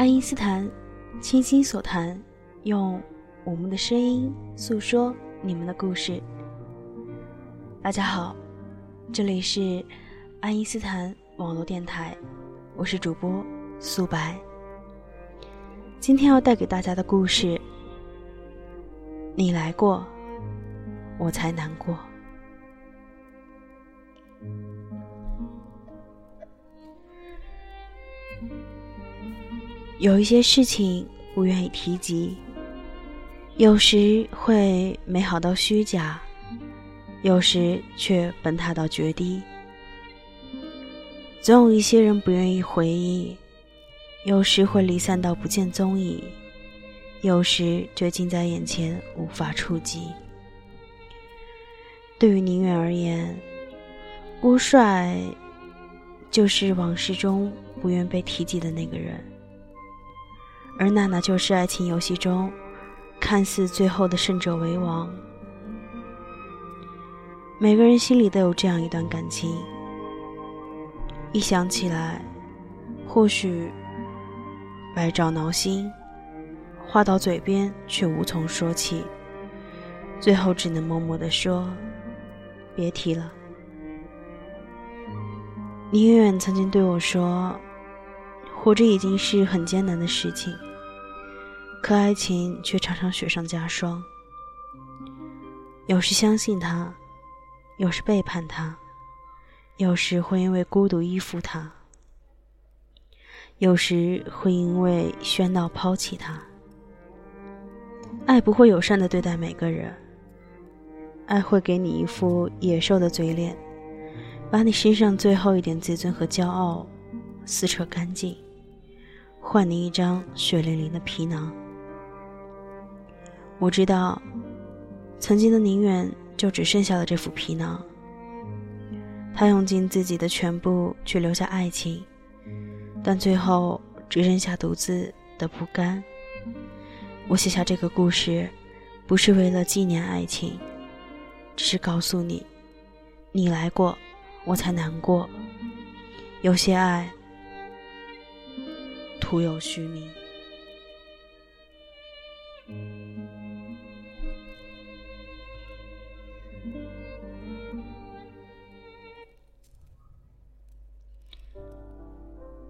爱因斯坦，倾心所谈，用我们的声音诉说你们的故事。大家好，这里是爱因斯坦网络电台，我是主播素白。今天要带给大家的故事，你来过，我才难过。有一些事情不愿意提及，有时会美好到虚假，有时却崩塌到绝堤。总有一些人不愿意回忆，有时会离散到不见踪影，有时却近在眼前无法触及。对于宁远而言，郭帅就是往事中不愿被提及的那个人。而娜娜就是爱情游戏中看似最后的胜者为王。每个人心里都有这样一段感情，一想起来，或许百爪挠心，话到嘴边却无从说起，最后只能默默的说：“别提了。”你远远曾经对我说：“活着已经是很艰难的事情。”可爱情却常常雪上加霜，有时相信他，有时背叛他，有时会因为孤独依附他，有时会因为喧闹抛弃他。爱不会友善的对待每个人，爱会给你一副野兽的嘴脸，把你身上最后一点自尊和骄傲撕扯干净，换你一张血淋淋的皮囊。我知道，曾经的宁远就只剩下了这副皮囊。他用尽自己的全部去留下爱情，但最后只剩下独自的不甘。我写下这个故事，不是为了纪念爱情，只是告诉你，你来过，我才难过。有些爱，徒有虚名。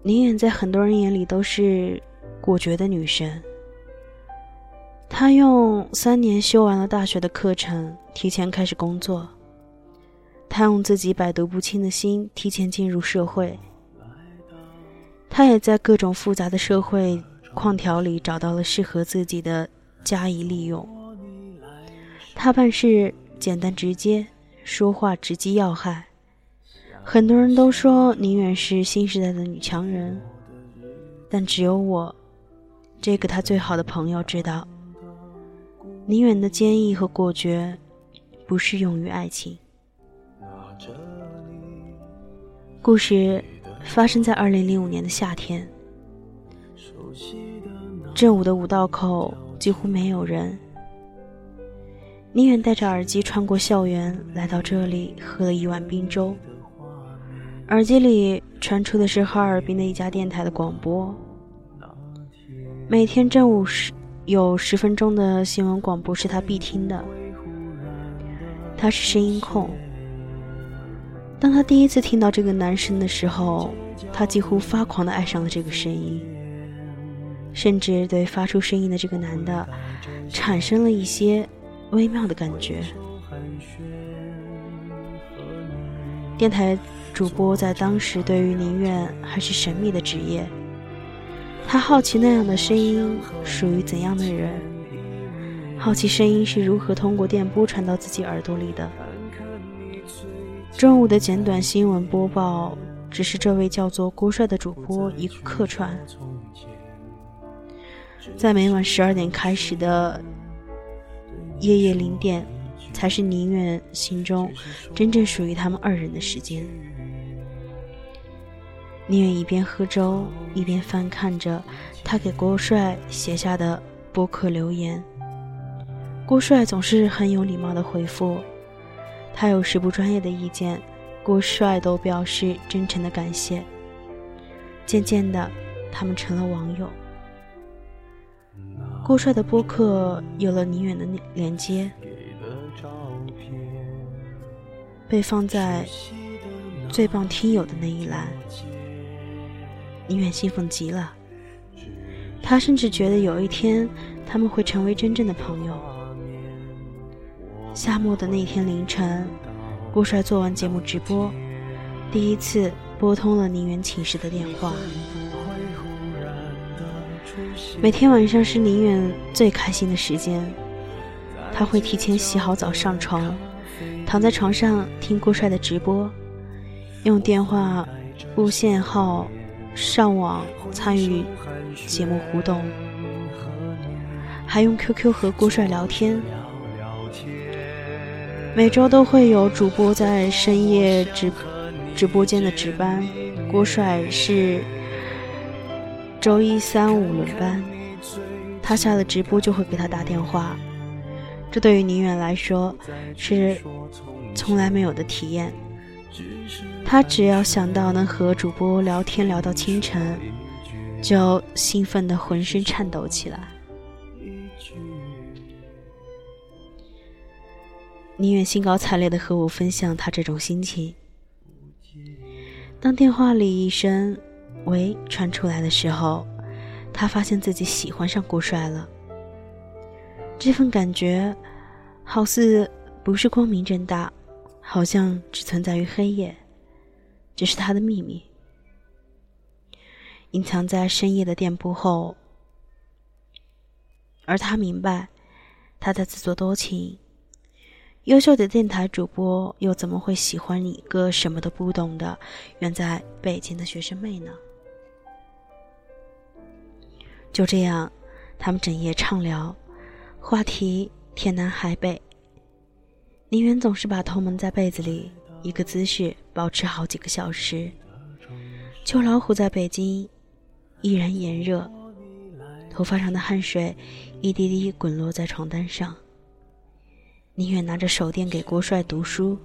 宁远在很多人眼里都是果决的女神。她用三年修完了大学的课程，提前开始工作。她用自己百毒不侵的心，提前进入社会。她也在各种复杂的社会框条里找到了适合自己的加以利用。她办事简单直接，说话直击要害。很多人都说宁远是新时代的女强人，但只有我，这个他最好的朋友知道，宁远的坚毅和果决，不适用于爱情。故事发生在二零零五年的夏天，正午的五道口几乎没有人。宁远戴着耳机穿过校园，来到这里，喝了一碗冰粥。耳机里传出的是哈尔滨的一家电台的广播。每天正午十有十分钟的新闻广播是他必听的。他是声音控。当他第一次听到这个男声的时候，他几乎发狂的爱上了这个声音，甚至对发出声音的这个男的产生了一些微妙的感觉。电台。主播在当时对于宁愿还是神秘的职业，他好奇那样的声音属于怎样的人，好奇声音是如何通过电波传到自己耳朵里的。中午的简短新闻播报只是这位叫做郭帅的主播一个客串，在每晚十二点开始的夜夜零点，才是宁愿心中真正属于他们二人的时间。宁愿一边喝粥，一边翻看着他给郭帅写下的博客留言。郭帅总是很有礼貌的回复，他有时不专业的意见，郭帅都表示真诚的感谢。渐渐的，他们成了网友。郭帅的播客有了宁远的连接，被放在最棒听友的那一栏。宁远兴奋极了，他甚至觉得有一天他们会成为真正的朋友。夏末的那天凌晨，郭帅做完节目直播，第一次拨通了宁远寝室的电话。每天晚上是宁远最开心的时间，他会提前洗好澡上床，躺在床上听郭帅的直播，用电话无线号上网参与节目互动，还用 QQ 和郭帅聊天。每周都会有主播在深夜直直播间的值班，郭帅是。周一、三、五轮班，他下了直播就会给他打电话。这对于宁远来说是从来没有的体验。他只要想到能和主播聊天聊到清晨，就兴奋的浑身颤抖起来。宁愿兴高采烈的和我分享他这种心情。当电话里一声。喂，传出来的时候，他发现自己喜欢上郭帅了。这份感觉，好似不是光明正大，好像只存在于黑夜，这是他的秘密，隐藏在深夜的店铺后。而他明白，他在自作多情。优秀的电台主播又怎么会喜欢一个什么都不懂的远在北京的学生妹呢？就这样，他们整夜畅聊，话题天南海北。宁远总是把头蒙在被子里，一个姿势保持好几个小时。秋老虎在北京依然炎热，头发上的汗水一滴滴滚落在床单上。宁远拿着手电给郭帅读书，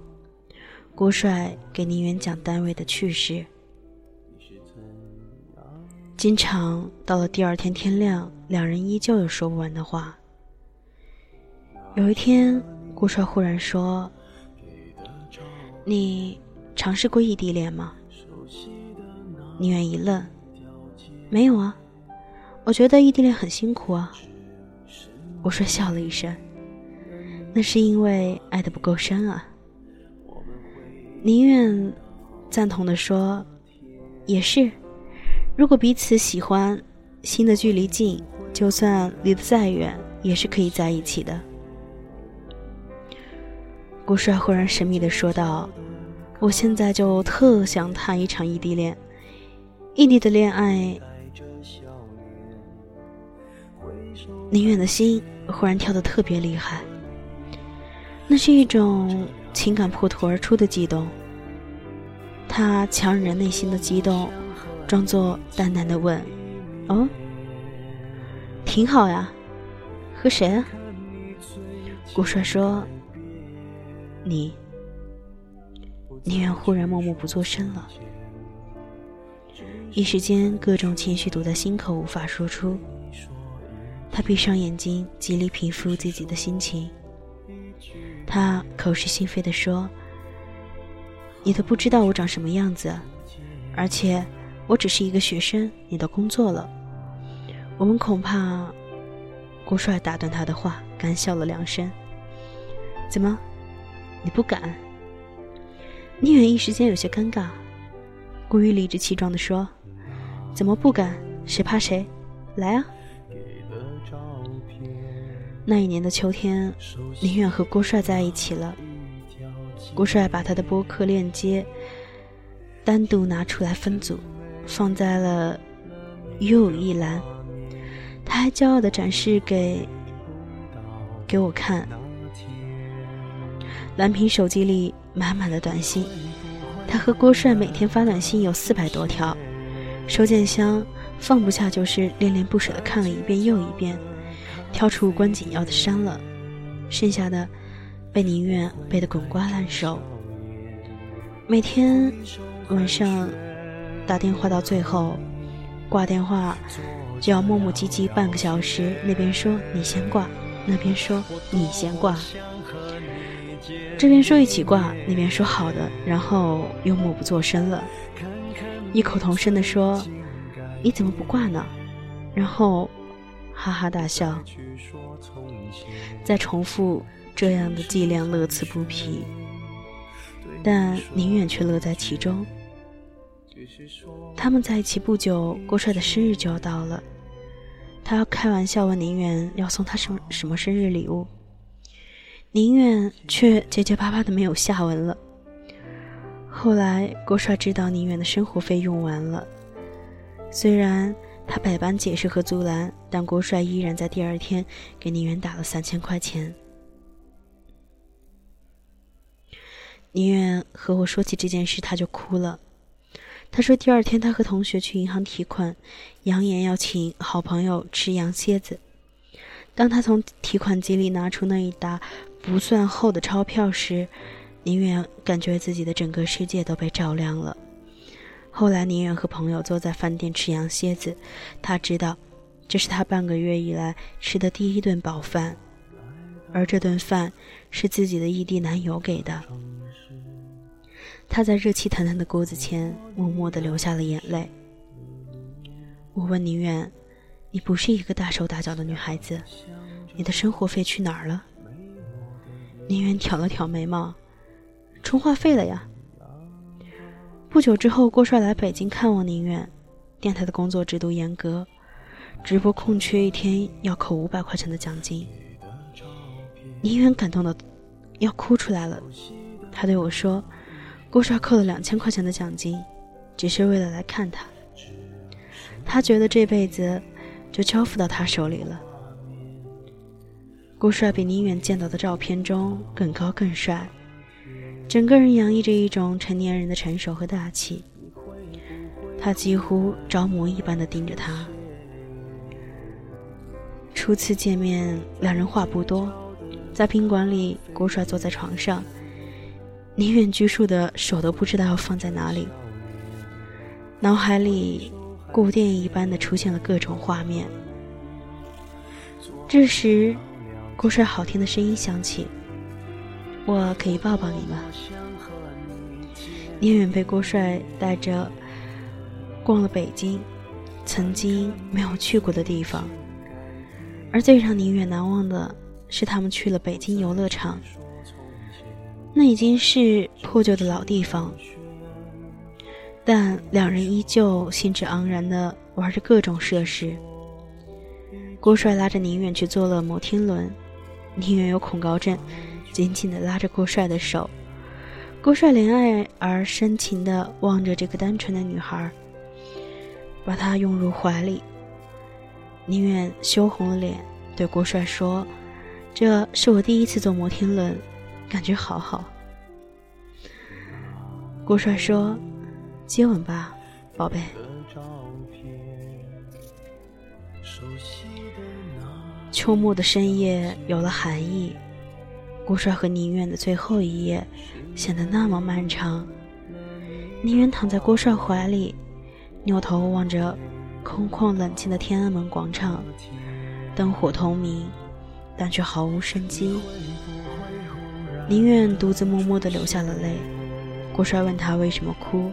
郭帅给宁远讲单位的趣事。经常到了第二天天亮，两人依旧有说不完的话。有一天，郭帅忽然说：“你尝试过异地恋吗？”宁远一愣：“没有啊，我觉得异地恋很辛苦啊。”郭帅笑了一声：“那是因为爱的不够深啊。”宁愿赞同的说：“也是。”如果彼此喜欢，心的距离近，就算离得再远，也是可以在一起的。顾帅忽然神秘的说道：“我现在就特想谈一场异地恋，异地的恋爱。”宁远的心忽然跳得特别厉害，那是一种情感破土而出的激动，他强忍着内心的激动。装作淡淡的问：“哦，挺好呀，和谁啊？”顾帅说：“你。”宁远忽然默默不作声了，一时间各种情绪堵在心口，无法说出。他闭上眼睛，极力平复自己的心情。他口是心非的说：“你都不知道我长什么样子，而且……”我只是一个学生，你都工作了，我们恐怕……顾帅打断他的话，干笑了两声。怎么，你不敢？宁远一时间有些尴尬，顾玉理直气壮地说：“怎么不敢？谁怕谁？来啊！”那一年的秋天，宁远和郭帅在一起了。郭帅把他的播客链接单独拿出来分组。放在了又一栏，他还骄傲的展示给给我看。蓝屏手机里满满的短信，他和郭帅每天发短信有四百多条，收件箱放不下，就是恋恋不舍的看了一遍又一遍，挑出无关紧要的删了，剩下的被宁愿背得滚瓜烂熟。每天晚上。打电话到最后，挂电话，就要磨磨唧唧半个小时，那边说你先挂，那边说你先挂，这边说一起挂，那边说好的，然后又默不作声了，异口同声地说你怎么不挂呢？然后哈哈大笑，再重复这样的伎俩，乐此不疲，但宁远却乐在其中。他们在一起不久，郭帅的生日就要到了。他开玩笑问宁远要送他什么什么生日礼物，宁远却结结巴巴的没有下文了。后来郭帅知道宁远的生活费用完了，虽然他百般解释和阻拦，但郭帅依然在第二天给宁远打了三千块钱。宁远和我说起这件事，他就哭了。他说：“第二天，他和同学去银行提款，扬言要请好朋友吃羊蝎子。当他从提款机里拿出那一沓不算厚的钞票时，宁远感觉自己的整个世界都被照亮了。后来，宁远和朋友坐在饭店吃羊蝎子，他知道这是他半个月以来吃的第一顿饱饭，而这顿饭是自己的异地男友给的。”他在热气腾腾的锅子前默默地流下了眼泪。我问宁远：“你不是一个大手大脚的女孩子，你的生活费去哪儿了？”宁远挑了挑眉毛：“充话费了呀。”不久之后，郭帅来北京看望宁远。电台的工作制度严格，直播空缺一天要扣五百块钱的奖金。宁远感动的要哭出来了，他对我说。郭帅扣了两千块钱的奖金，只是为了来看他。他觉得这辈子就交付到他手里了。郭帅比宁远见到的照片中更高更帅，整个人洋溢着一种成年人的成熟和大气。他几乎着魔一般的盯着他。初次见面，两人话不多，在宾馆里，郭帅坐在床上。宁远拘束的手都不知道要放在哪里，脑海里过电影一般的出现了各种画面。这时，郭帅好听的声音响起：“我可以抱抱你吗？”宁远被郭帅带着逛了北京曾经没有去过的地方，而最让宁远难忘的是他们去了北京游乐场。那已经是破旧的老地方，但两人依旧兴致盎然地玩着各种设施。郭帅拉着宁远去坐了摩天轮，宁远有恐高症，紧紧地拉着郭帅的手。郭帅怜爱而深情地望着这个单纯的女孩，把她拥入怀里。宁远羞红了脸，对郭帅说：“这是我第一次坐摩天轮。”感觉好好。郭帅说：“接吻吧，宝贝。”秋末的深夜有了寒意，郭帅和宁远的最后一夜显得那么漫长。宁远躺在郭帅怀里，扭头望着空旷冷清的天安门广场，灯火通明，但却毫无生机。宁愿独自默默地流下了泪。郭帅问他为什么哭，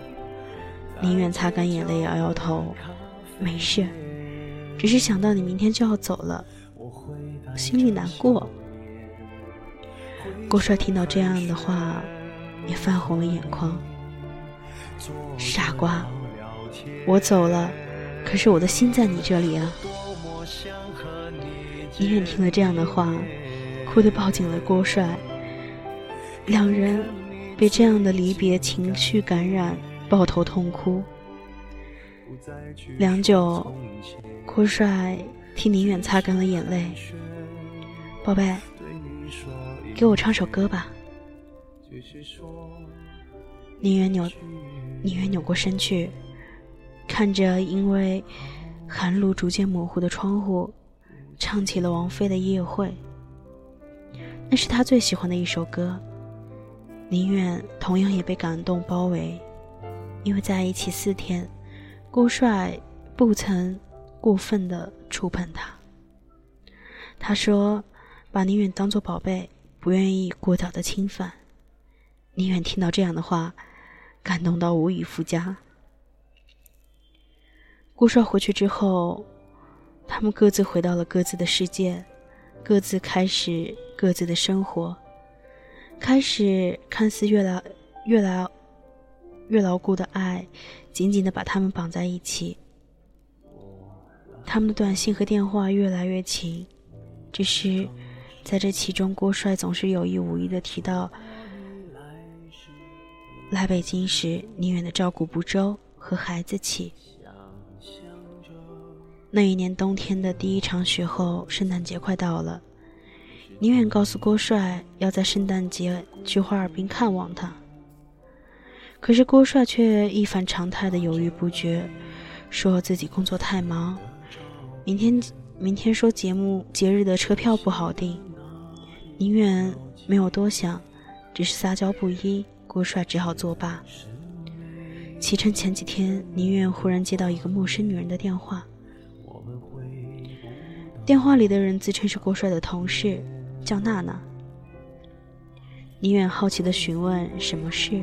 宁愿擦干眼泪，摇摇头：“没事，只是想到你明天就要走了，心里难过。”郭帅听到这样的话，也泛红了眼眶。傻瓜，我走了，可是我的心在你这里啊。宁愿听了这样的话，哭得抱紧了郭帅。两人被这样的离别情绪感染，抱头痛哭。良久，郭帅替宁远擦干了眼泪：“宝贝，给我唱首歌吧。”宁远扭，宁远扭过身去，看着因为寒露逐渐模糊的窗户，唱起了王菲的《夜会》。那是他最喜欢的一首歌。宁远同样也被感动包围，因为在一起四天，郭帅不曾过分的触碰他。他说：“把宁远当做宝贝，不愿意过早的侵犯。”宁愿听到这样的话，感动到无以复加。顾帅回去之后，他们各自回到了各自的世界，各自开始各自的生活。开始看似越来越来越牢固的爱，紧紧的把他们绑在一起。他们的短信和电话越来越勤，只是在这其中，郭帅总是有意无意的提到来北京时宁远的照顾不周和孩子气。那一年冬天的第一场雪后，圣诞节快到了。宁远告诉郭帅要在圣诞节去哈尔滨看望他，可是郭帅却一反常态的犹豫不决，说自己工作太忙，明天明天说节目节日的车票不好订。宁远没有多想，只是撒娇不依，郭帅只好作罢。启程前几天，宁远忽然接到一个陌生女人的电话，电话里的人自称是郭帅的同事。叫娜娜，宁远好奇的询问什么事，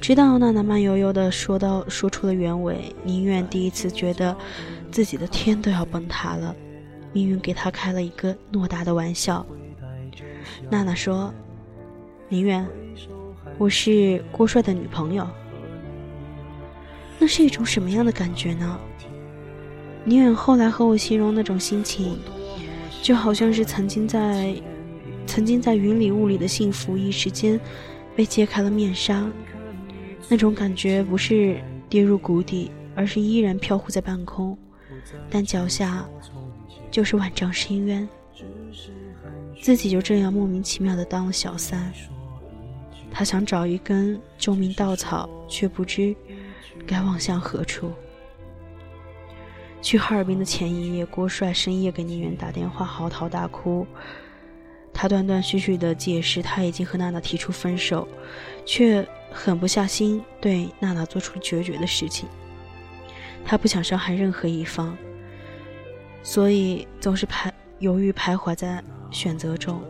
直到娜娜慢悠悠的说到说出了原委，宁远第一次觉得自己的天都要崩塌了，命运给他开了一个诺大的玩笑。娜娜说：“宁远，我是郭帅的女朋友。”那是一种什么样的感觉呢？宁远后来和我形容那种心情。就好像是曾经在，曾经在云里雾里的幸福，一时间被揭开了面纱。那种感觉不是跌入谷底，而是依然飘忽在半空，但脚下就是万丈深渊。自己就这样莫名其妙的当了小三。他想找一根救命稻草，却不知该望向何处。去哈尔滨的前一夜，郭帅深夜给宁远打电话，嚎啕大哭。他断断续续的解释，他已经和娜娜提出分手，却狠不下心对娜娜做出决绝的事情。他不想伤害任何一方，所以总是排犹豫徘徊在选择中。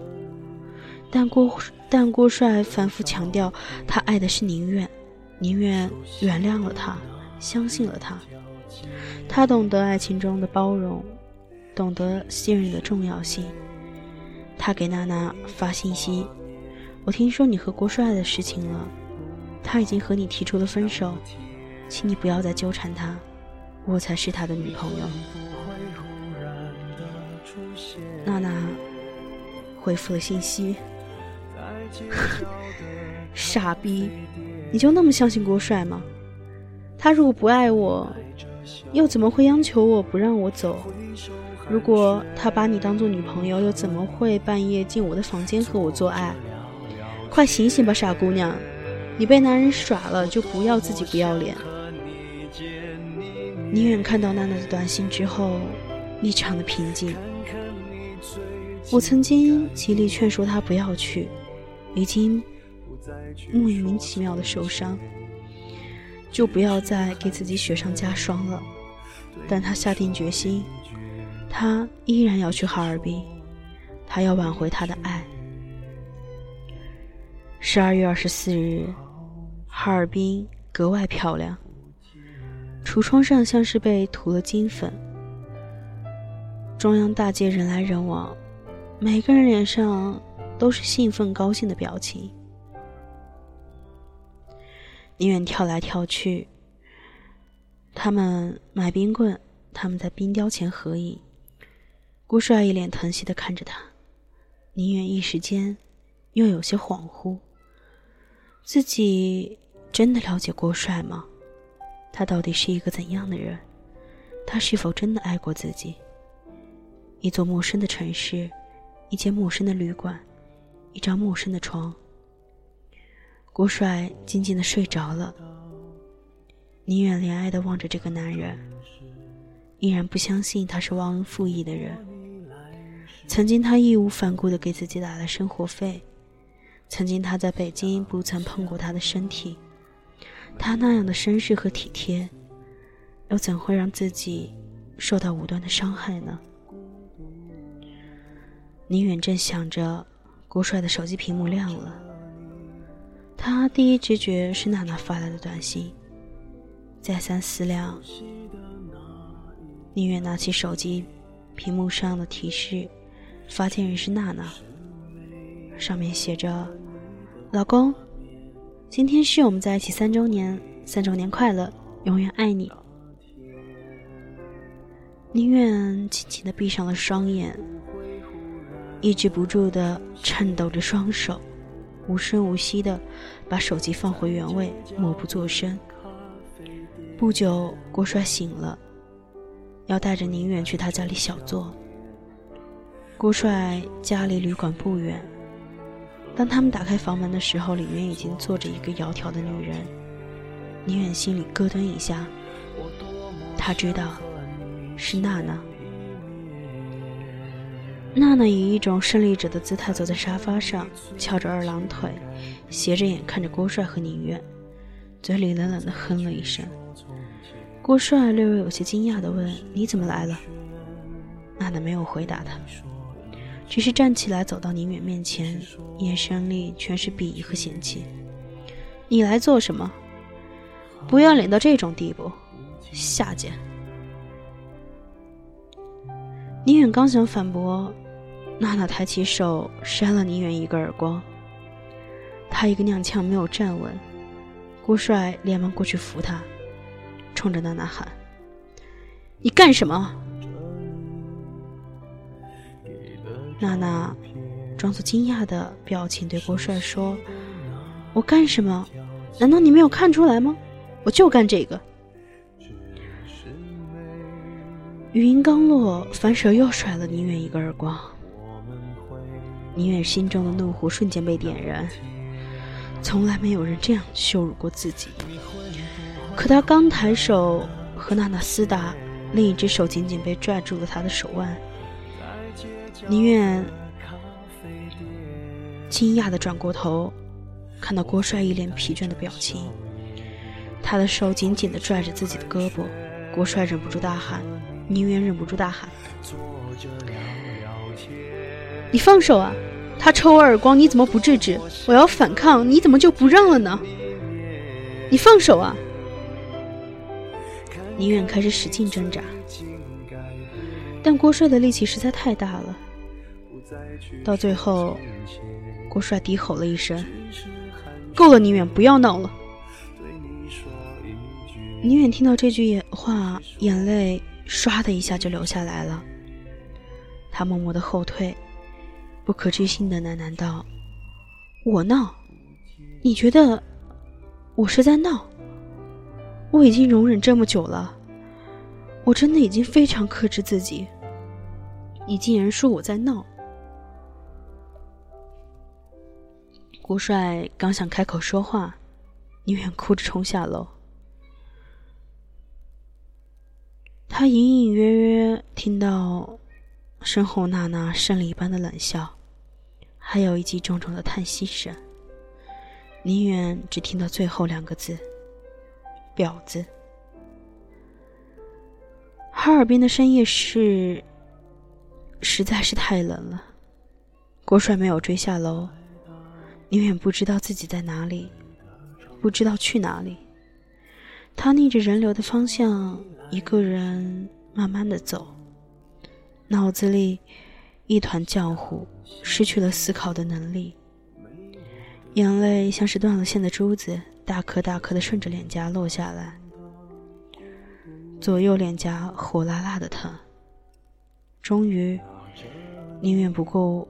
但郭但郭帅反复强调，他爱的是宁愿，宁愿原谅了他，相信了他。他懂得爱情中的包容，懂得信任的重要性。他给娜娜发信息：“我听说你和郭帅的事情了，他已经和你提出了分手，请你不要再纠缠他，我才是他的女朋友。”娜娜回复了信息：“傻逼，你就那么相信郭帅吗？他如果不爱我……”又怎么会央求我不让我走？如果他把你当做女朋友，又怎么会半夜进我的房间和我做爱？快醒醒吧，傻姑娘！你被男人耍了，就不要自己不要脸。宁远看到娜娜的短信之后，异常的平静。我曾经极力劝说他不要去，已经莫名其妙的受伤。就不要再给自己雪上加霜了。但他下定决心，他依然要去哈尔滨，他要挽回他的爱。十二月二十四日，哈尔滨格外漂亮，橱窗上像是被涂了金粉。中央大街人来人往，每个人脸上都是兴奋高兴的表情。宁远跳来跳去，他们买冰棍，他们在冰雕前合影。郭帅一脸疼惜的看着他，宁远一时间又有些恍惚。自己真的了解郭帅吗？他到底是一个怎样的人？他是否真的爱过自己？一座陌生的城市，一间陌生的旅馆，一张陌生的床。郭帅静静的睡着了，宁远怜爱的望着这个男人，依然不相信他是忘恩负义的人。曾经他义无反顾的给自己打了生活费，曾经他在北京不曾碰过他的身体，他那样的绅士和体贴，又怎会让自己受到无端的伤害呢？宁远正想着，郭帅的手机屏幕亮了。他第一直觉是娜娜发来的短信，再三思量，宁远拿起手机，屏幕上的提示，发件人是娜娜，上面写着：“老公，今天是我们在一起三周年，三周年快乐，永远爱你。”宁远轻轻的闭上了双眼，抑制不住的颤抖着双手。无声无息的把手机放回原位，默不作声。不久，郭帅醒了，要带着宁远去他家里小坐。郭帅家离旅馆不远，当他们打开房门的时候，里面已经坐着一个窈窕的女人。宁远心里咯噔一下，他知道是娜娜。娜娜以一种胜利者的姿态坐在沙发上，翘着二郎腿，斜着眼看着郭帅和宁远，嘴里冷冷的哼了一声。郭帅略微有些惊讶的问：“你怎么来了？”娜娜没有回答他，只是站起来走到宁远面前，眼神里全是鄙夷和嫌弃。“你来做什么？不要脸到这种地步，下贱！”宁远刚想反驳。娜娜抬起手扇了宁远一个耳光，他一个踉跄没有站稳，郭帅连忙过去扶他，冲着娜娜喊：“你干什么？”娜娜装作惊讶的表情对郭帅说：“我干什么？难道你没有看出来吗？我就干这个。”语音刚落，反手又甩了宁远一个耳光。宁远心中的怒火瞬间被点燃，从来没有人这样羞辱过自己。可他刚抬手和娜娜厮打，另一只手紧紧被拽住了他的手腕。宁远惊讶地转过头，看到郭帅一脸疲倦的表情，他的手紧紧地拽着自己的胳膊。郭帅忍不住大喊，宁远忍不住大喊。你放手啊！他抽我耳光，你怎么不制止？我要反抗，你怎么就不让了呢？你放手啊！宁远开始使劲挣扎，但郭帅的力气实在太大了。到最后，郭帅低吼了一声：“够了，宁远，不要闹了。”宁远听到这句话，眼泪唰的一下就流下来了。他默默的后退。不可置信的喃喃道：“我闹？你觉得我是在闹？我已经容忍这么久了，我真的已经非常克制自己。你竟然说我在闹！”郭帅刚想开口说话，宁远哭着冲下楼。他隐隐约约听到身后娜娜胜利般的冷笑。还有一记重重的叹息声。宁远只听到最后两个字：“婊子。”哈尔滨的深夜是实在是太冷了。郭帅没有追下楼，宁远不知道自己在哪里，不知道去哪里。他逆着人流的方向，一个人慢慢的走，脑子里。一团浆糊，失去了思考的能力，眼泪像是断了线的珠子，大颗大颗的顺着脸颊落下来，左右脸颊火辣辣的疼。终于，宁愿不顾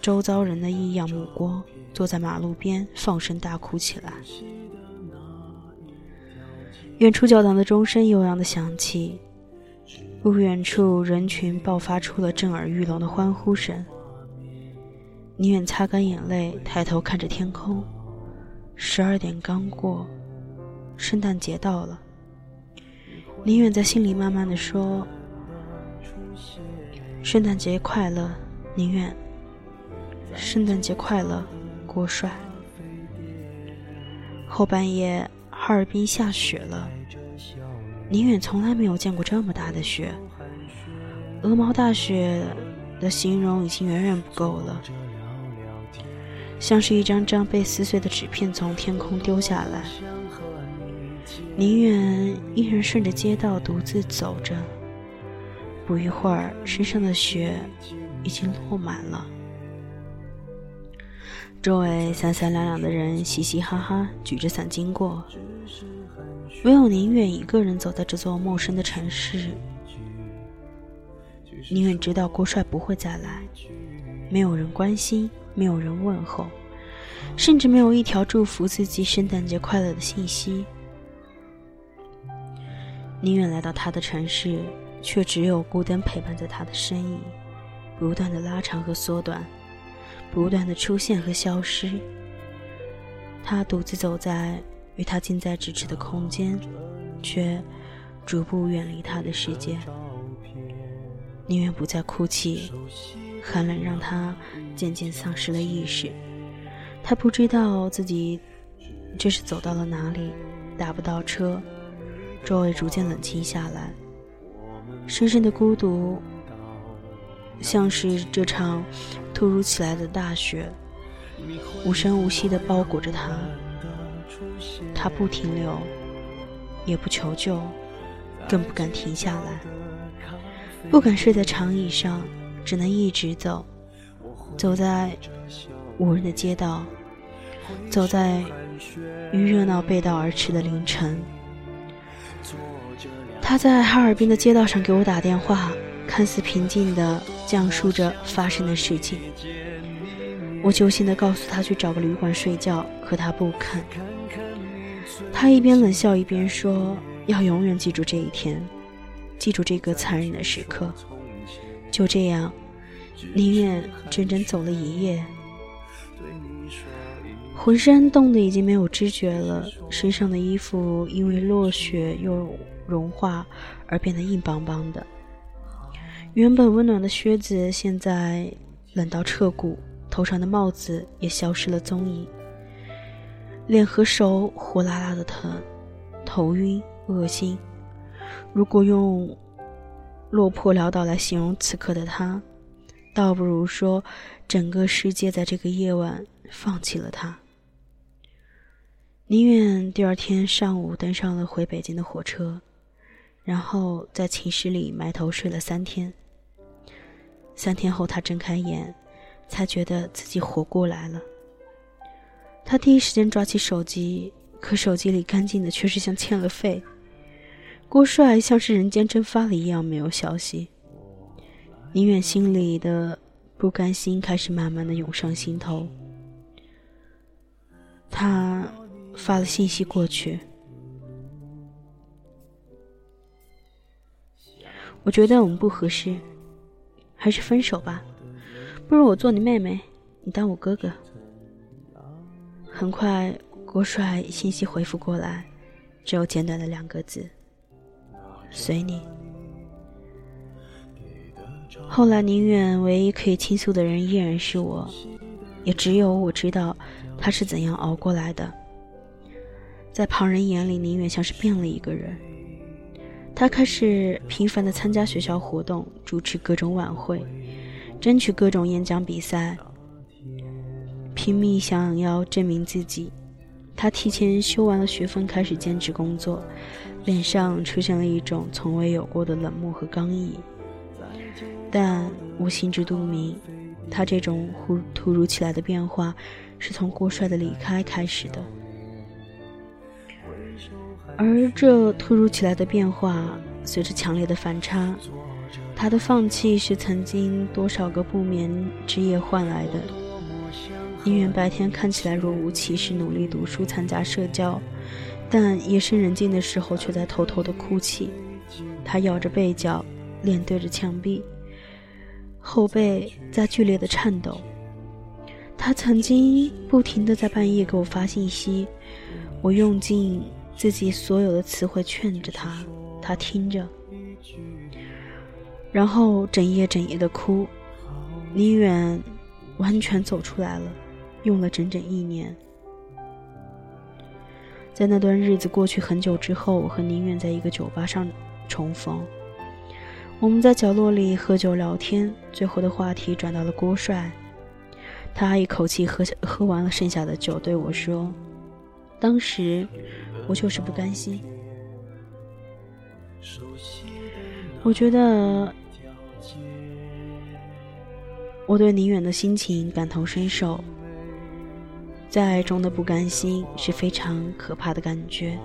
周遭人的异样目光，坐在马路边放声大哭起来。远处教堂的钟声悠扬的响起。不远处，人群爆发出了震耳欲聋的欢呼声。宁远擦干眼泪，抬头看着天空。十二点刚过，圣诞节到了。宁远在心里慢慢的说：“圣诞节快乐，宁远。圣诞节快乐，郭帅。”后半夜，哈尔滨下雪了。宁远从来没有见过这么大的雪，鹅毛大雪的形容已经远远不够了，像是一张张被撕碎的纸片从天空丢下来。宁远一人顺着街道独自走着，不一会儿，身上的雪已经落满了。周围三三两两的人嘻嘻哈哈，举着伞经过。唯有宁远一个人走在这座陌生的城市。宁愿知道郭帅不会再来，没有人关心，没有人问候，甚至没有一条祝福自己圣诞节快乐的信息。宁愿来到他的城市，却只有孤单陪伴着他的身影，不断的拉长和缩短，不断的出现和消失。他独自走在。与他近在咫尺的空间，却逐步远离他的世界。宁愿不再哭泣，寒冷让他渐渐丧失了意识。他不知道自己这是走到了哪里，打不到车，周围逐渐冷清下来。深深的孤独，像是这场突如其来的大雪，无声无息地包裹着他。他不停留，也不求救，更不敢停下来，不敢睡在长椅上，只能一直走，走在无人的街道，走在与热闹背道而驰的凌晨。他在哈尔滨的街道上给我打电话，看似平静的讲述着发生的事情。我揪心地告诉他去找个旅馆睡觉，可他不肯。他一边冷笑一边说：“要永远记住这一天，记住这个残忍的时刻。”就这样，宁愿整整走了一夜，浑身冻得已经没有知觉了，身上的衣服因为落雪又融化而变得硬邦邦的，原本温暖的靴子现在冷到彻骨，头上的帽子也消失了踪影。脸和手火辣辣的疼，头晕恶心。如果用落魄潦倒来形容此刻的他，倒不如说整个世界在这个夜晚放弃了他。宁愿第二天上午登上了回北京的火车，然后在寝室里埋头睡了三天。三天后，他睁开眼，才觉得自己活过来了。他第一时间抓起手机，可手机里干净的却是像欠了费。郭帅像是人间蒸发了一样，没有消息。宁远心里的不甘心开始慢慢的涌上心头。他发了信息过去，我觉得我们不合适，还是分手吧。不如我做你妹妹，你当我哥哥。很快，郭帅信息回复过来，只有简短的两个字：“随你。”后来，宁远唯一可以倾诉的人依然是我，也只有我知道他是怎样熬过来的。在旁人眼里，宁远像是变了一个人。他开始频繁的参加学校活动，主持各种晚会，争取各种演讲比赛。拼命想要证明自己，他提前修完了学分，开始兼职工作，脸上出现了一种从未有过的冷漠和刚毅。但我心知肚明，他这种忽突如其来的变化，是从郭帅的离开开始的。而这突如其来的变化，随着强烈的反差，他的放弃是曾经多少个不眠之夜换来的。宁愿白天看起来若无其事，努力读书、参加社交，但夜深人静的时候却在偷偷的哭泣。他咬着背角，脸对着墙壁，后背在剧烈的颤抖。他曾经不停的在半夜给我发信息，我用尽自己所有的词汇劝着他，他听着，然后整夜整夜的哭。宁远完全走出来了。用了整整一年。在那段日子过去很久之后，我和宁远在一个酒吧上重逢。我们在角落里喝酒聊天，最后的话题转到了郭帅。他一口气喝喝完了剩下的酒，对我说：“当时我就是不甘心。”我觉得我对宁远的心情感同身受。在爱中的不甘心是非常可怕的感觉。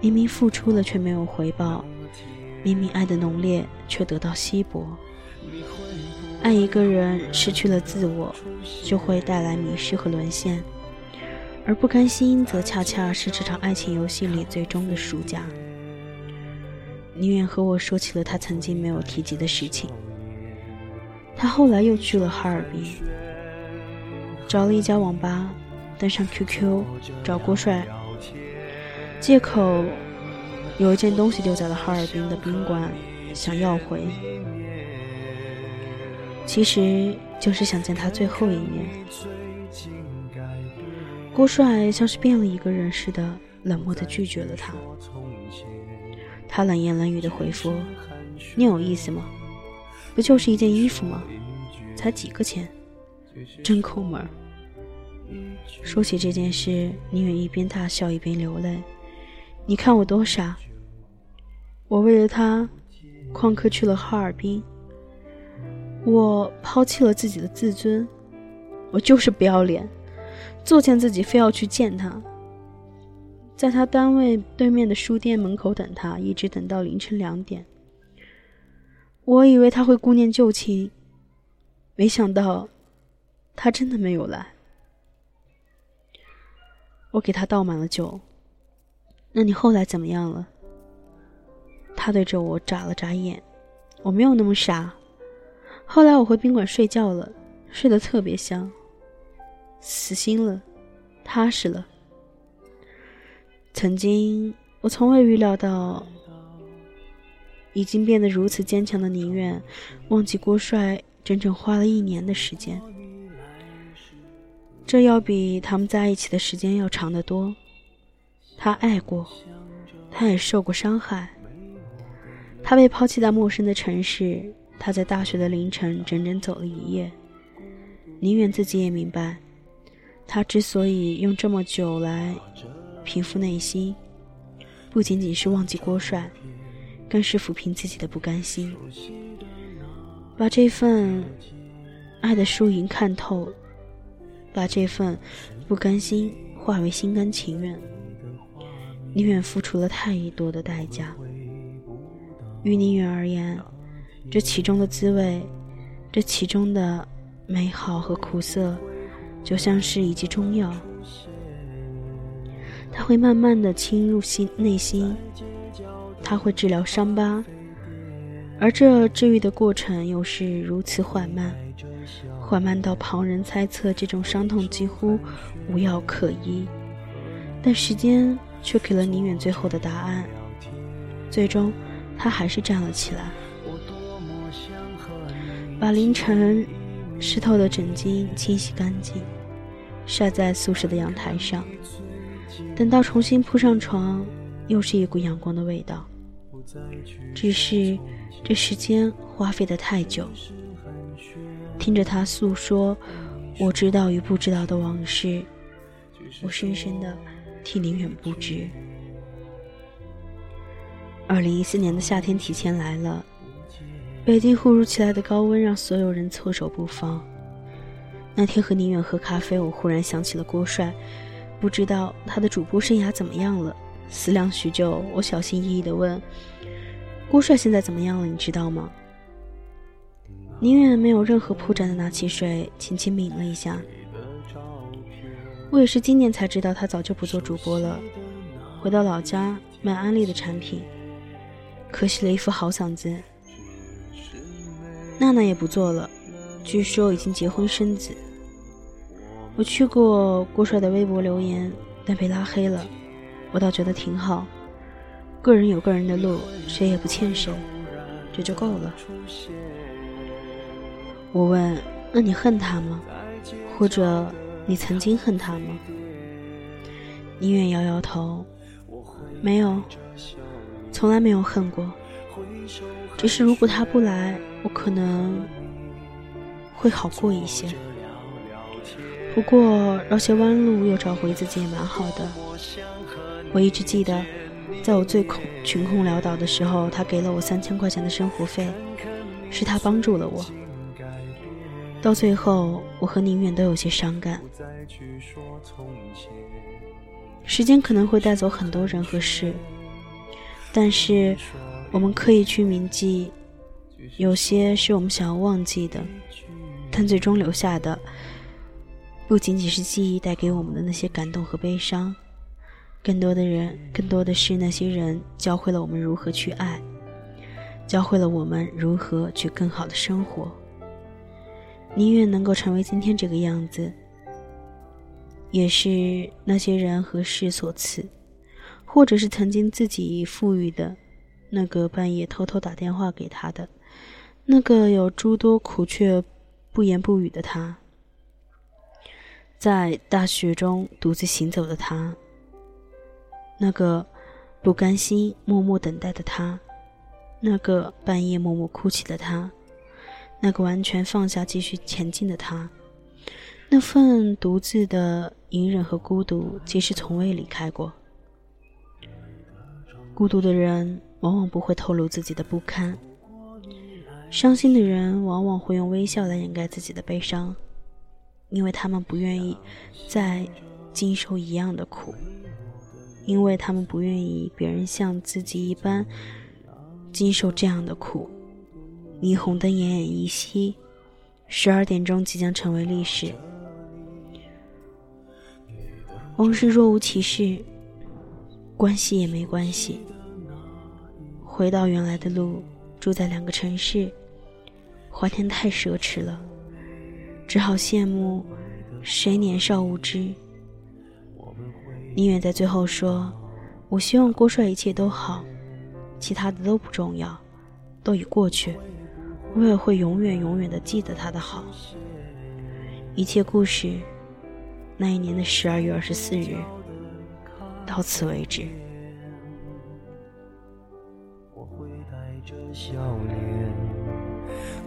明明付出了却没有回报，明明爱的浓烈却得到稀薄。爱一个人失去了自我，就会带来迷失和沦陷，而不甘心则恰恰是这场爱情游戏里最终的输家。宁愿和我说起了他曾经没有提及的事情。他后来又去了哈尔滨。找了一家网吧，登上 QQ 找郭帅，借口有一件东西丢在了哈尔滨的宾馆，想要回，其实就是想见他最后一面。郭帅像是变了一个人似的，冷漠的拒绝了他。他冷言冷语的回复：“你有意思吗？不就是一件衣服吗？才几个钱？真抠门儿。”说起这件事，宁远一边大笑一边流泪。你看我多傻！我为了他旷课去了哈尔滨，我抛弃了自己的自尊，我就是不要脸，作践自己，非要去见他，在他单位对面的书店门口等他，一直等到凌晨两点。我以为他会顾念旧情，没想到他真的没有来。我给他倒满了酒。那你后来怎么样了？他对着我眨了眨眼。我没有那么傻。后来我回宾馆睡觉了，睡得特别香，死心了，踏实了。曾经我从未预料到，已经变得如此坚强的宁愿，忘记郭帅，整整花了一年的时间。这要比他们在一起的时间要长得多。他爱过，他也受过伤害。他被抛弃在陌生的城市，他在大雪的凌晨整整走了一夜。宁远自己也明白，他之所以用这么久来平复内心，不仅仅是忘记郭帅，更是抚平自己的不甘心，把这份爱的输赢看透。把这份不甘心化为心甘情愿，宁愿付出了太多的代价。于宁远而言，这其中的滋味，这其中的美好和苦涩，就像是一剂中药，它会慢慢的侵入心内心，它会治疗伤疤，而这治愈的过程又是如此缓慢。缓慢到旁人猜测这种伤痛几乎无药可医，但时间却给了宁远最后的答案。最终，他还是站了起来，把凌晨湿透的枕巾清洗干净，晒在宿舍的阳台上。等到重新铺上床，又是一股阳光的味道。只是这时间花费的太久。听着他诉说我知道与不知道的往事，我深深的替宁远不值。二零一四年的夏天提前来了，北京忽如其来的高温让所有人措手不防。那天和宁远喝咖啡，我忽然想起了郭帅，不知道他的主播生涯怎么样了。思量许久，我小心翼翼的问：“郭帅现在怎么样了？你知道吗？”宁远没有任何铺展的拿起水，轻轻抿了一下。我也是今年才知道，他早就不做主播了，回到老家卖安利的产品。可惜了一副好嗓子。娜娜也不做了，据说已经结婚生子。我去过郭帅的微博留言，但被拉黑了。我倒觉得挺好，个人有个人的路，谁也不欠谁，这就够了。我问：“那你恨他吗？或者你曾经恨他吗？”宁愿摇摇头，没有，从来没有恨过。只是如果他不来，我可能会好过一些。不过绕些弯路又找回自己也蛮好的。我一直记得，在我最穷穷困潦倒的时候，他给了我三千块钱的生活费，是他帮助了我。到最后，我和宁远都有些伤感。时间可能会带走很多人和事，但是我们刻意去铭记，有些是我们想要忘记的，但最终留下的不仅仅是记忆带给我们的那些感动和悲伤，更多的人，更多的是那些人教会了我们如何去爱，教会了我们如何去更好的生活。宁愿能够成为今天这个样子，也是那些人和事所赐，或者是曾经自己赋予的，那个半夜偷偷打电话给他的，那个有诸多苦却不言不语的他，在大雪中独自行走的他，那个不甘心默默等待的他，那个半夜默默哭泣的他。那个完全放下继续前进的他，那份独自的隐忍和孤独，其实从未离开过。孤独的人往往不会透露自己的不堪，伤心的人往往会用微笑来掩盖自己的悲伤，因为他们不愿意再经受一样的苦，因为他们不愿意别人像自己一般经受这样的苦。霓虹灯奄奄一息，十二点钟即将成为历史。往事若无其事，关系也没关系。回到原来的路，住在两个城市，怀念太奢侈了，只好羡慕谁年少无知。宁远在最后说：“我希望郭帅一切都好，其他的都不重要，都已过去。”我也会永远永远的记得他的好。一切故事，那一年的十二月二十四日，到此为止。我会带着笑脸，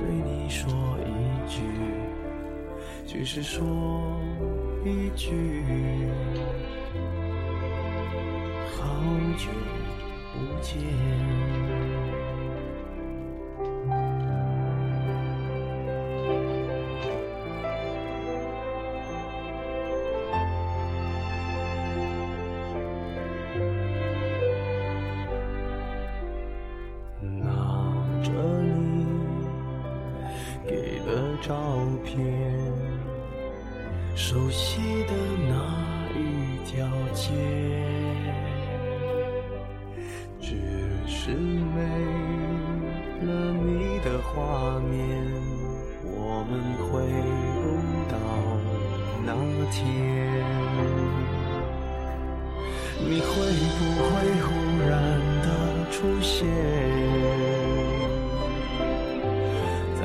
对你说一句，只是说一句，好久不见。